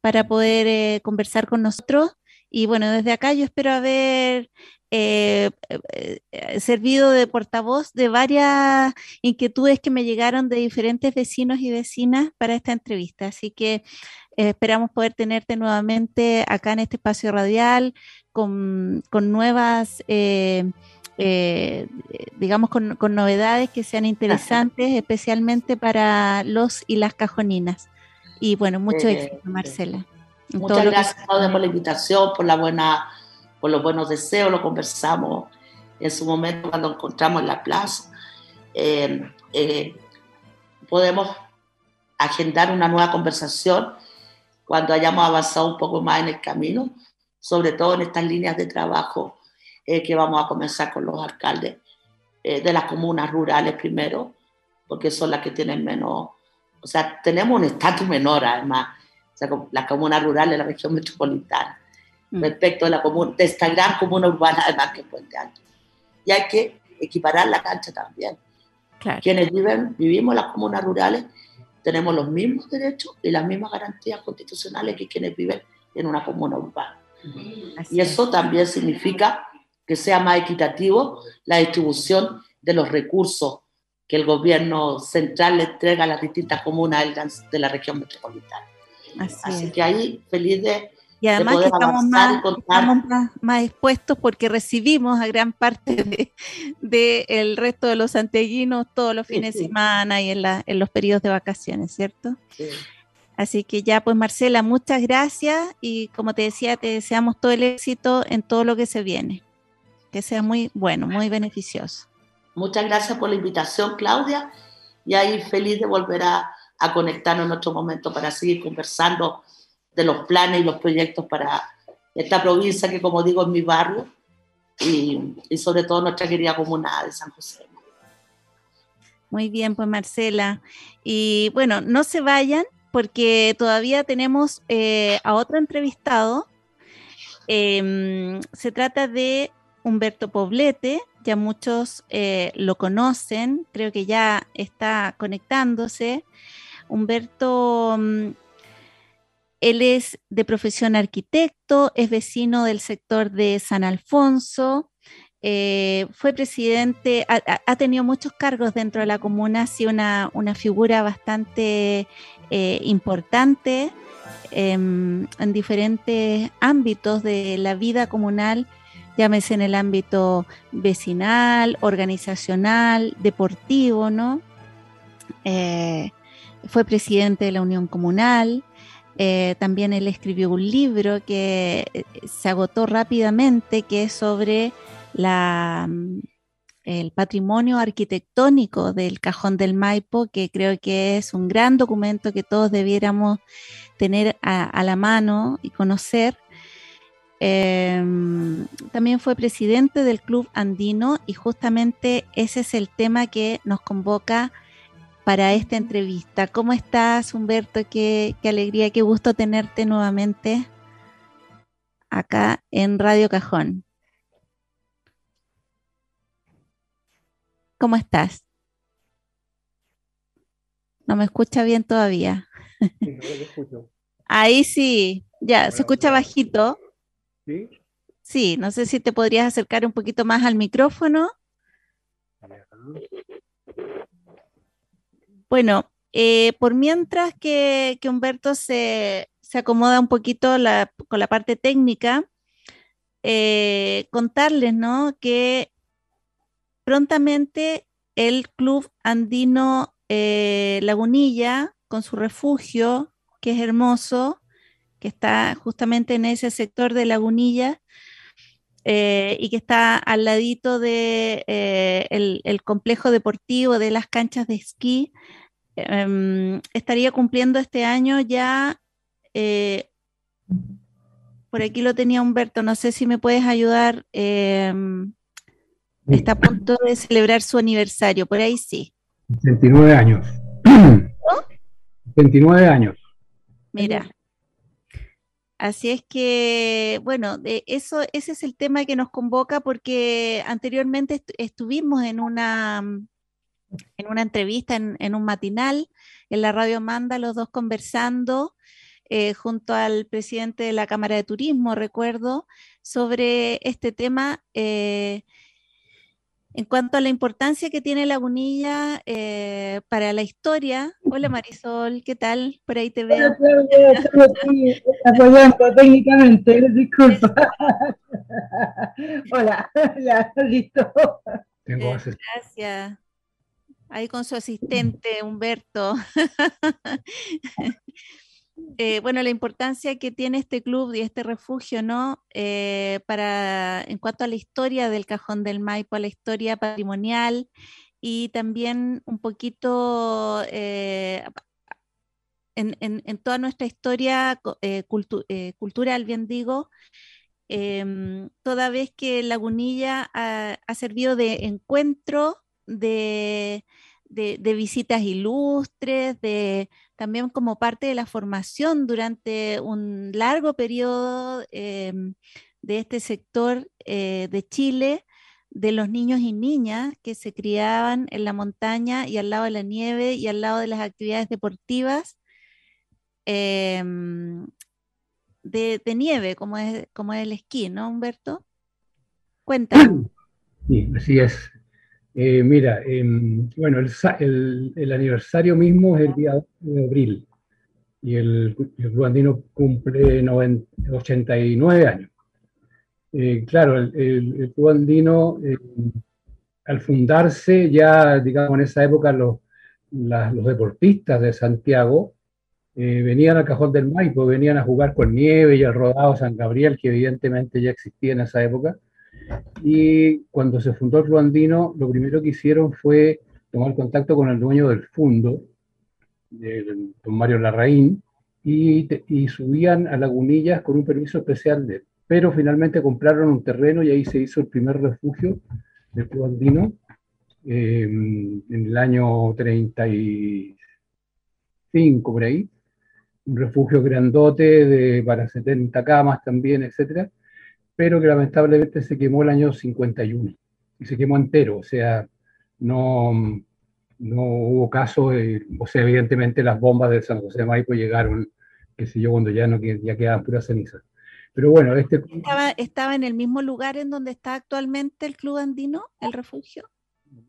para poder eh, conversar con nosotros. Y bueno, desde acá yo espero haber eh, eh, servido de portavoz de varias inquietudes que me llegaron de diferentes vecinos y vecinas para esta entrevista. Así que eh, esperamos poder tenerte nuevamente acá en este espacio radial con, nuevas... digamos, con, novedades que sean interesantes, especialmente para los y las cajoninas. Y bueno, mucho éxito, Marcela. Muchas gracias, por la invitación, por la buena por los buenos deseos, lo conversamos en su momento cuando encontramos en la plaza. Eh, eh, podemos agendar una nueva conversación cuando hayamos avanzado un poco más en el camino, sobre todo en estas líneas de trabajo eh, que vamos a comenzar con los alcaldes de las comunas rurales primero, porque son las que tienen menos, o sea, tenemos un estatus menor además, o sea, las comunas rurales de la región metropolitana. Mm. respecto de, la comuna, de esta gran comuna urbana además que Puente Alto. Y hay que equiparar la cancha también. Quienes viven, vivimos en las comunas rurales tenemos los mismos derechos y las mismas garantías constitucionales que quienes viven en una comuna urbana. y eso también significa que sea más equitativo la distribución de los recursos que el gobierno central le entrega a las distintas comunas de la región metropolitana. Así, que ahí feliz de... Y además que estamos, más, más, expuestos porque recibimos a gran parte del de, el resto de los santiaguinos todos los fines de semana y en, la, en, los periodos de vacaciones, ¿cierto? Sí. Así que ya, pues Marcela, muchas gracias y como te decía, te deseamos todo el éxito en todo lo que se viene. Que sea muy bueno, muy beneficioso. Muchas gracias por la invitación, Claudia, y ahí feliz de volver a, a conectarnos en otro momento para seguir conversando de los planes y los proyectos para esta provincia que, como digo, es mi barrio y, sobre todo nuestra querida comuna de San José. Muy bien, pues Marcela. Y bueno, no se vayan porque todavía tenemos eh, a otro entrevistado. Em, se trata de Humberto Poblete, ya muchos eh, lo conocen, creo que ya está conectándose. Humberto, mm, él es de profesión arquitecto, es vecino del sector de San Alfonso, eh, fue presidente, ha, tenido muchos cargos dentro de la comuna, ha sido una, figura bastante eh, importante em, en diferentes ámbitos de la vida comunal, llámese en el ámbito vecinal, organizacional, deportivo, ¿no? Eh, fue presidente de la Unión Comunal. Eh, también él escribió un libro que eh, se agotó rápidamente, que es sobre mm, el patrimonio arquitectónico del Cajón del Maipo, que creo que es un gran documento que todos debiéramos tener a, la mano y conocer. Em, también fue presidente del Club Andino y justamente ese es el tema que nos convoca para esta entrevista. ¿Cómo estás, Humberto? Qué, alegría, qué gusto tenerte nuevamente acá en Radio Cajón. ¿Cómo estás? No me escucha bien todavía. Ahí sí, ya, se escucha bajito. ¿Sí? Sí, no sé si te podrías acercar un poquito más al micrófono. Bueno, eh, por mientras que, Humberto se, acomoda un poquito con la parte técnica, eh, contarles ¿no? que prontamente el Club Andino eh, Lagunilla, con su refugio, que es hermoso, que está justamente en ese sector de Lagunilla, y que está al ladito del de, el complejo deportivo de las canchas de esquí, Em, estaría cumpliendo este año ya, eh, por aquí lo tenía Humberto, no sé si me puedes ayudar, em, está a punto de celebrar su aniversario, por ahí sí. 29 años. 29 años. Mira. Así es que, bueno, de eso, ese es el tema que nos convoca porque anteriormente estuvimos en una en una entrevista en, un matinal en la radio Manda, los dos conversando eh, junto al presidente de la Cámara de Turismo, recuerdo, sobre este tema. Eh, en cuanto a la importancia que tiene Lagunilla eh, para la historia, hola Marisol, ¿qué tal? Por ahí te veo. apoyando técnicamente, disculpa. hola, ya, listo. gracias ahí con su asistente Humberto. Eh, bueno, la importancia que tiene este club y este refugio, ¿no? Eh, para, en cuanto a la historia del Cajón del Maipo, a la historia patrimonial y también un poquito eh, en, toda nuestra historia cultural, bien digo, em, toda vez que Lagunilla ha, ha servido de encuentro de, visitas ilustres, de, también como parte de la formación durante un largo periodo em, de este sector eh, de Chile, de los niños y niñas que se criaban en la montaña y al lado de la nieve y al lado de las actividades deportivas em, de, nieve, como es, como es el esquí, ¿no, Humberto? Cuéntanos. Sí, así es. Eh, mira, em, bueno, el, aniversario mismo es el día de abril y el, Andino cumple 89 años. Eh, claro, el, el, Club Andino, eh, al fundarse ya, digamos, en esa época los, deportistas de Santiago venían al Cajón del Maipo, venían a jugar con nieve y al rodado San Gabriel, que evidentemente ya existía en esa época y cuando se fundó el Club Andino, lo primero que hicieron fue tomar contacto con el dueño del fondo, don Mario Larraín, y, subían a Lagunillas con un permiso especial Pero finalmente compraron un terreno y ahí se hizo el primer refugio del Club Andino eh, en el año 35, por ahí. Un refugio grandote de, para 70 camas también, etcétera pero que lamentablemente se quemó el año 51 y se quemó entero, o sea, no, no hubo caso, o sea, evidentemente las bombas de San José de Maipo llegaron, qué sé yo, cuando ya, no, ya quedaban puras cenizas. Pero bueno, este... ¿Estaba, ¿Estaba en el mismo lugar en donde está actualmente el Club Andino, el refugio?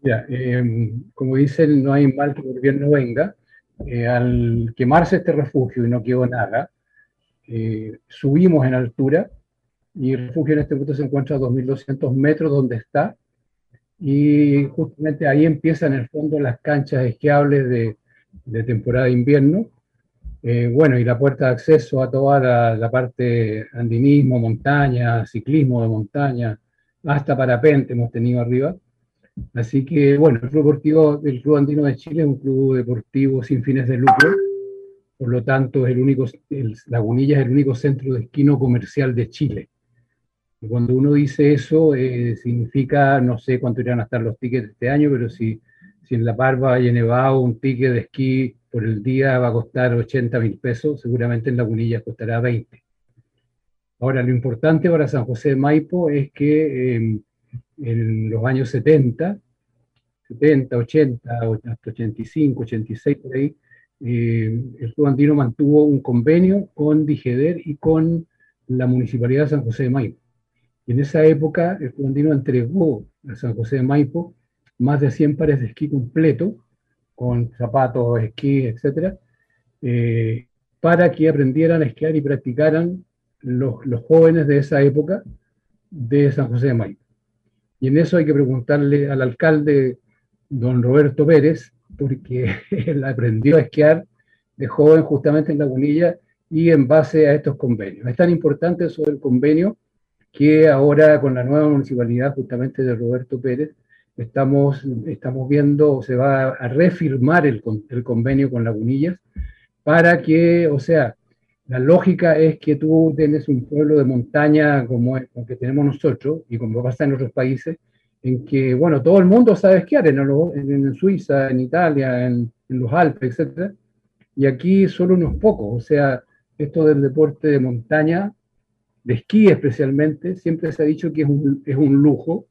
Ya, em, como dicen, no hay mal que el gobierno venga. Eh, al quemarse este refugio y no quedó nada, eh, subimos en altura y el refugio en este punto se encuentra a 2.200 metros donde está, y justamente ahí empiezan en el fondo las canchas esquiables de, de temporada de invierno, eh, bueno, y la puerta de acceso a toda la, parte andinismo, montaña, ciclismo de montaña, hasta parapente hemos tenido arriba. Así que, bueno, el Club Deportivo del Club Andino de Chile es un club deportivo sin fines de lucro, por lo tanto, es el único, el, Lagunilla es el único centro de esquino comercial de Chile. Cuando uno dice eso, eh, significa, no sé cuánto irán a estar los tickets este año, pero si, en La Parva hay nevado un ticket de esquí por el día va a costar 80 mil pesos, seguramente en Lagunillas costará 20. Ahora, lo importante para San José de Maipo es que em, en los años 70, 70, 80, hasta 85, 86, por ahí, eh, el Club Andino mantuvo un convenio con Digeder y con la Municipalidad de San José de Maipo. En esa época, el Andino entregó a San José de Maipo más de 100 pares de esquí completo, con zapatos, esquí, etc., eh, para que aprendieran a esquiar y practicaran los, los, jóvenes de esa época de San José de Maipo. Y en eso hay que preguntarle al alcalde, don Roberto Pérez, porque él aprendió a esquiar de joven justamente en la Lagunilla y en base a estos convenios. Es tan importante eso del convenio que ahora con la nueva municipalidad justamente de Roberto Pérez, estamos, estamos viendo, se va a refirmar el, el convenio con Lagunillas para que, o sea, la lógica es que tú tienes un pueblo de montaña como el que tenemos nosotros y como pasa en otros países, en que, bueno, todo el mundo sabe esquiar, en, en Suiza, en Italia, en, en, los Alpes, etc. Y aquí solo unos pocos, o sea, esto del deporte de montaña de esquí especialmente, siempre se ha dicho que es un, es un lujo.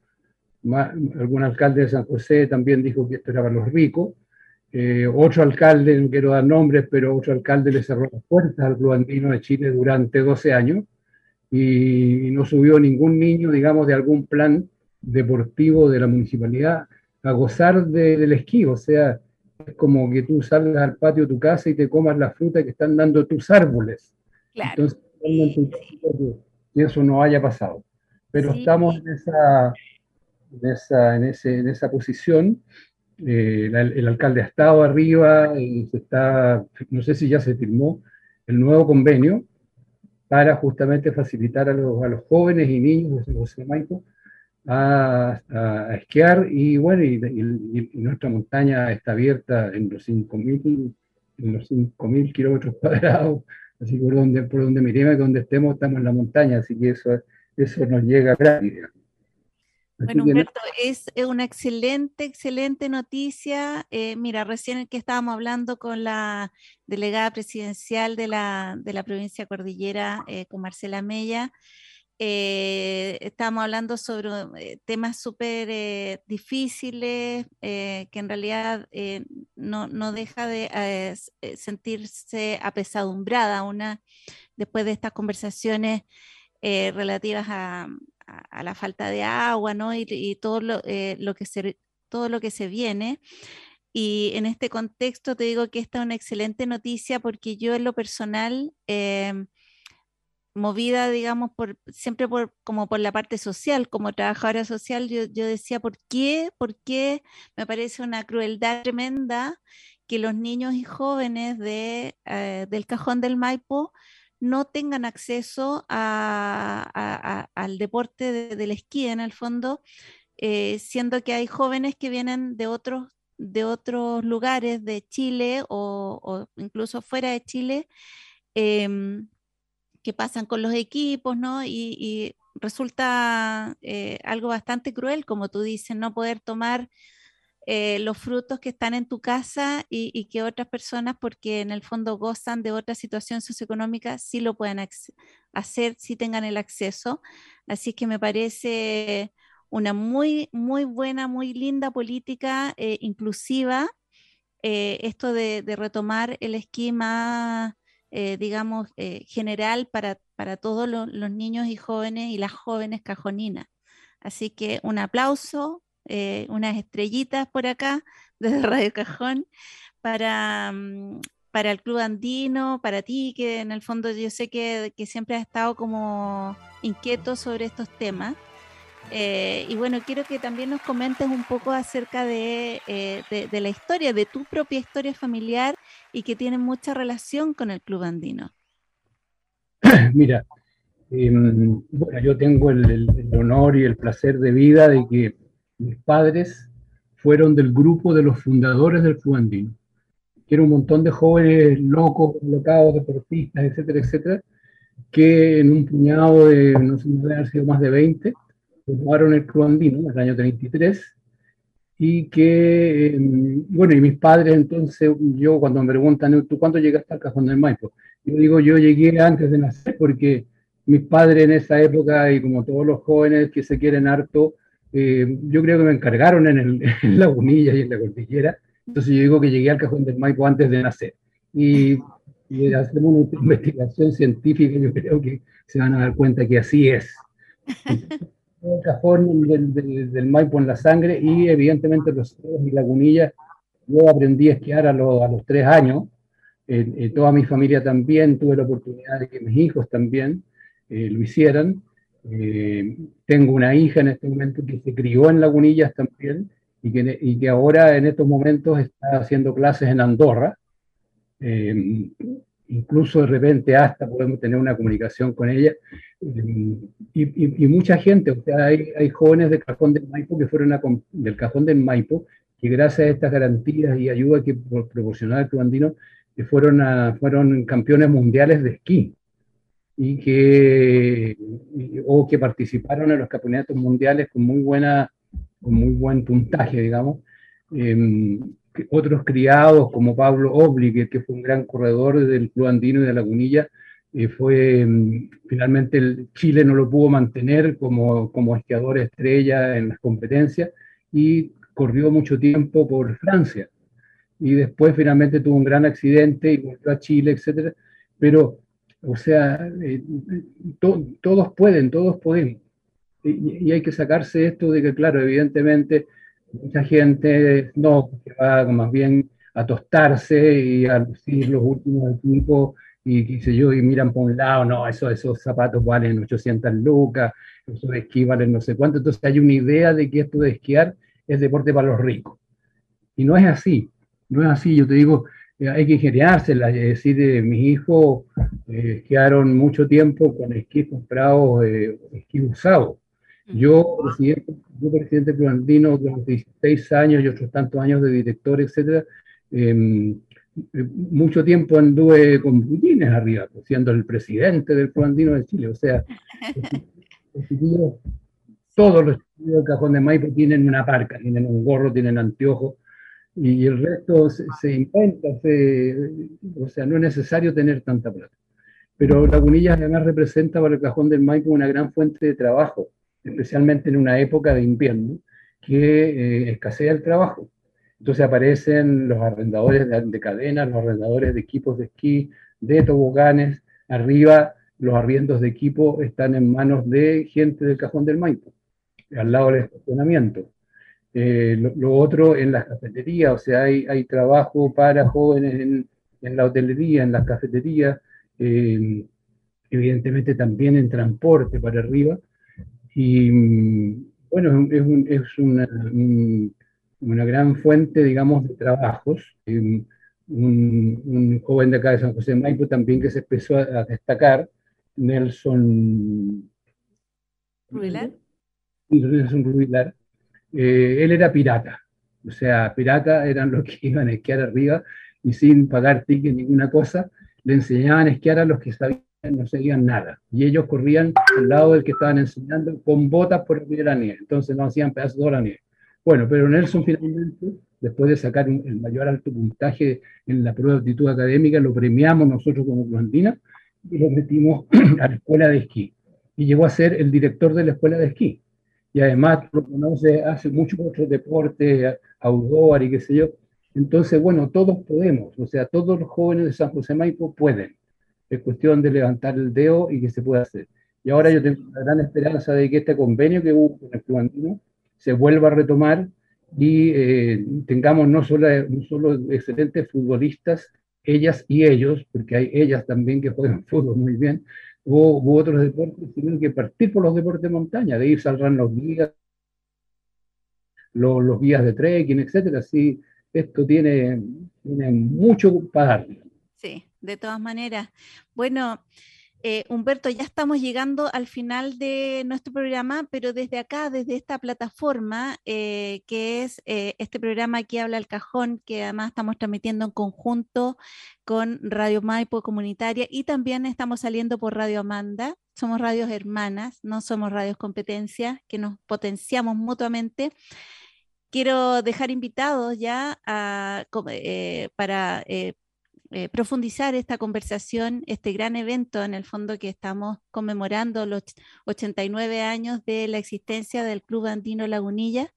algún alcalde de San José también dijo que esto era para los ricos. Eh, otro alcalde, no quiero dar nombres, pero otro alcalde le cerró las puertas al Club Andino de Chile durante 12 años y, no subió ningún niño, digamos, de algún plan deportivo de la municipalidad a gozar del esquí. O sea, es como que tú salgas al patio de tu casa y te comas la fruta que están dando tus árboles. Claro que eso no haya pasado. Pero estamos en esa, en esa, en ese, en esa posición. Eh, el, alcalde ha estado arriba y se está, no sé si ya se firmó el nuevo convenio para justamente facilitar a los, a los jóvenes y niños de José Maipo a, a, esquiar y bueno, y, nuestra montaña está abierta en los 5.000 en los 5.000 kilómetros cuadrados Así que por donde, por donde miremos, donde estemos, estamos en la montaña, así que eso, eso nos llega gratis. Bueno, Humberto, es una excelente, excelente noticia. Eh, mira, recién que estábamos hablando con la delegada presidencial de la, de la provincia Cordillera, eh, con Marcela Mella, eh, estamos hablando sobre eh, temas súper eh, difíciles, que en realidad no, no, deja de sentirse apesadumbrada una después de estas conversaciones relativas a, la falta de agua, ¿no? Y, todo, lo, eh, lo, que se, todo lo que se viene. Y en este contexto te digo que esta es una excelente noticia porque yo en lo personal, em, movida, digamos, por, siempre por, como por la parte social, como trabajadora social, yo, yo decía, ¿por qué? ¿Por qué me parece una crueldad tremenda que los niños y jóvenes de, eh, del cajón del Maipo no tengan acceso al deporte del esquí en el fondo, eh, siendo que hay jóvenes que vienen de otros, de otros lugares de Chile o, incluso fuera de Chile, em, que pasan con los equipos, ¿no? Y, resulta eh, algo bastante cruel, como tú dices, no poder tomar eh, los frutos que están en tu casa y, que otras personas, porque en el fondo gozan de otra situación socioeconómica, sí lo pueden hacer, si tengan el acceso. Así que me parece una muy, muy buena, muy linda política eh, inclusiva, esto de, retomar el esquema, digamos, general para, para todos los niños y jóvenes y las jóvenes cajoninas. Así que un aplauso eh, unas estrellitas por acá desde Radio Cajón para, mm, para el Club Andino, para ti, que en el fondo yo sé que, siempre has estado como inquieto sobre estos temas. Eh, y bueno, quiero que también nos comentes un poco acerca de, eh, de, la historia, de tu propia historia familiar y que tiene mucha relación con el Club Andino. Mira, em, bueno, yo tengo el, honor y el placer de vida de que mis padres fueron del grupo de los fundadores del Club Andino, que era un montón de jóvenes locos, locados, deportistas, etcétera, etcétera, que en un puñado de, no sé, deben haber sido más de 20, formaron el Club Andino en el año 33, y que, em, bueno, y mis padres entonces, yo cuando me preguntan, ¿tú cuándo llegaste al Cajón del Maipo? Yo digo, yo llegué antes de nacer porque mis padres en esa época, y como todos los jóvenes que se quieren harto, eh, yo creo que me encargaron en, el, en, la Unilla y en la cordillera, entonces yo digo que llegué al cajón del Maipo antes de nacer. Y, y hacemos una investigación científica, yo creo que se van a dar cuenta que así es. cajón del, del, Maipo en la sangre y evidentemente los cerros y lagunillas. Yo aprendí a esquiar a, a los tres años, eh, eh, toda mi familia también, tuve la oportunidad de que mis hijos también lo hicieran. Eh, tengo una hija en este momento que se crió en Lagunillas también y que, y que ahora en estos momentos está haciendo clases en Andorra. Eh, incluso de repente hasta podemos tener una comunicación con ella. Eh, y, y, mucha gente, o sea, hay, hay, jóvenes del Cajón del Maipo que fueron a, del Cajón del Maipo, que gracias a estas garantías y ayuda que proporcionaba el Club Andino, fueron, a, fueron campeones mundiales de esquí y que, o que participaron en los campeonatos mundiales con muy, buena, con muy buen puntaje, digamos. Em, otros criados, como Pablo Obli, que, fue un gran corredor del Club Andino y de Lagunilla, eh, fue, em, finalmente el Chile no lo pudo mantener como, como esquiador estrella en las competencias y corrió mucho tiempo por Francia. Y después finalmente tuvo un gran accidente y volvió a Chile, etc. Pero o sea, eh, todos pueden, todos podemos. Y, hay que sacarse esto de que, claro, evidentemente, mucha gente no, va más bien a tostarse y a lucir los últimos equipos y qué yo, y miran por un lado, no, eso, esos zapatos valen 800 lucas, esos de esquí valen no sé cuánto. Entonces hay una idea de que esto de esquiar es deporte para los ricos. Y no es así, no es así. Yo te digo, eh, hay que ingeniársela, es decir, eh, mis hijos eh, quedaron mucho tiempo con esquí comprados, eh, esquí usados. Yo, presidente, yo presidente Andino, durante 16 años y otros tantos años de director, etcétera, em, mucho tiempo anduve con butines arriba, pues, siendo el presidente del Club Andino de Chile. O sea, todos los estudios del Cajón de Maipo tienen una parca, tienen un gorro, tienen anteojos, y el resto se, inventa, o sea, no es necesario tener tanta plata. Pero Lagunillas además representa para el Cajón del Maipo una gran fuente de trabajo, especialmente en una época de invierno que eh, escasea el trabajo. Entonces aparecen los arrendadores de, cadenas, los arrendadores de equipos de esquí, de toboganes, arriba los arriendos de equipo están en manos de gente del Cajón del Maipo, al lado del estacionamiento. Eh, lo, otro en las cafeterías, o sea, hay, hay trabajo para jóvenes en, en, la hotelería, en las cafeterías, eh, evidentemente también en transporte para arriba. Y bueno, es, es una, una, gran fuente, digamos, de trabajos. Eh, un, un, joven de acá de San José de Maipo también que se empezó a, destacar, Nelson Rubilar. Nelson Rubilar. Eh, él era pirata, o sea, pirata eran los que iban a esquiar arriba y sin pagar ticket ninguna cosa, le enseñaban a esquiar a los que sabían, no seguían nada. Y ellos corrían al lado del que estaban enseñando con botas por el la nieve, entonces no hacían pedazos de la nieve. Bueno, pero Nelson finalmente después de sacar el mayor alto puntaje en la prueba de aptitud académica, lo premiamos nosotros como Andina y lo metimos a la escuela de esquí. Y llegó a ser el director de la escuela de esquí. Y además lo conoce, hace muchos otros deportes, outdoor y qué sé yo. Entonces, bueno, todos podemos, o sea, todos los jóvenes de San José Maipo pueden. Es cuestión de levantar el dedo y que se pueda hacer. Y ahora yo tengo la gran esperanza de que este convenio que hubo con el Club Andino se vuelva a retomar y eh, tengamos no solo, no solo excelentes futbolistas, ellas y ellos, porque hay ellas también que juegan fútbol muy bien, u, otros deportes, sino que partir por los deportes de montaña, de ir saldrán los guías, los, los guías de trekking, etcétera. Así, esto tiene, tiene mucho para darle. De todas maneras. Bueno, eh, Humberto, ya estamos llegando al final de nuestro programa, pero desde acá, desde esta plataforma, eh, que es eh, este programa Aquí habla el cajón, que además estamos transmitiendo en conjunto con Radio Maipo Comunitaria y también estamos saliendo por Radio Amanda. Somos radios hermanas, no somos radios competencia, que nos potenciamos mutuamente. Quiero dejar invitados ya para eh, profundizar esta conversación, este gran evento en el fondo que estamos conmemorando los 89 años de la existencia del Club Andino Lagunilla.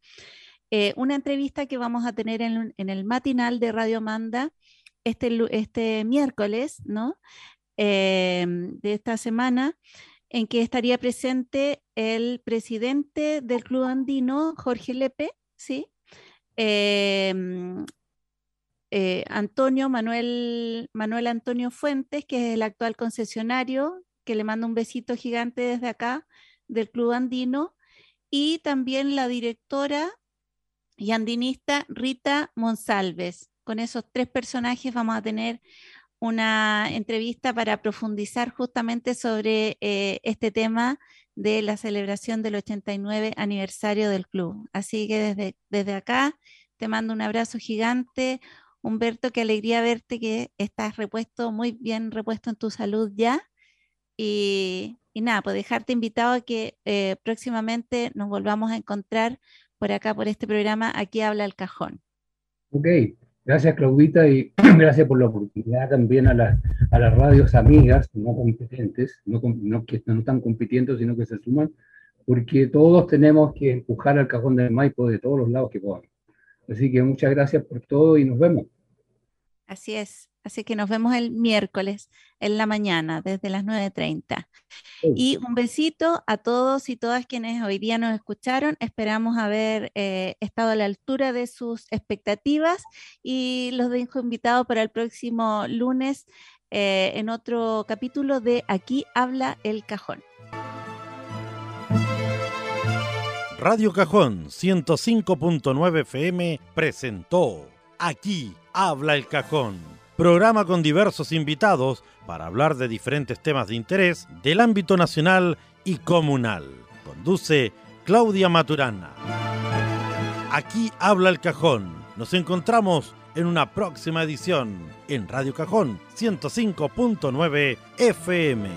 Eh, una entrevista que vamos a tener en, el matinal de Radio Manda este, este miércoles, ¿no? Eh, de esta semana, en que estaría presente el presidente del Club Andino, Jorge Lepe, ¿sí? Eh, Antonio Manuel, Manuel Antonio Fuentes, que es el actual concesionario, que le mando un besito gigante desde acá del Club Andino, y también la directora y andinista Rita Monsalves. Con esos tres personajes vamos a tener una entrevista para profundizar justamente sobre eh, este tema de la celebración del 89 aniversario del club. Así que desde, desde acá te mando un abrazo gigante, Humberto, qué alegría verte que estás repuesto, muy bien repuesto en tu salud ya. Y, nada, pues dejarte invitado a que eh, próximamente nos volvamos a encontrar por acá, por este programa, Aquí habla el cajón. Ok, gracias Claudita y gracias por la oportunidad también a, a las radios amigas, no competentes, no, que no están compitiendo, sino que se suman, porque todos tenemos que empujar al cajón del Maipo de todos los lados que podamos. Así que muchas gracias por todo y nos vemos. Así es. Así que nos vemos el miércoles en la mañana, desde las 9.30. Y un besito a todos y todas quienes hoy día nos escucharon. Esperamos haber eh, estado a la altura de sus expectativas y los dejo invitados para el próximo lunes eh, en otro capítulo de Aquí habla el cajón. Radio Cajón 105.9 FM presentó Aquí habla el cajón. Programa con diversos invitados para hablar de diferentes temas de interés del ámbito nacional y comunal. Conduce Claudia Maturana. Aquí habla el cajón. Nos encontramos en una próxima edición en Radio Cajón 105.9 FM.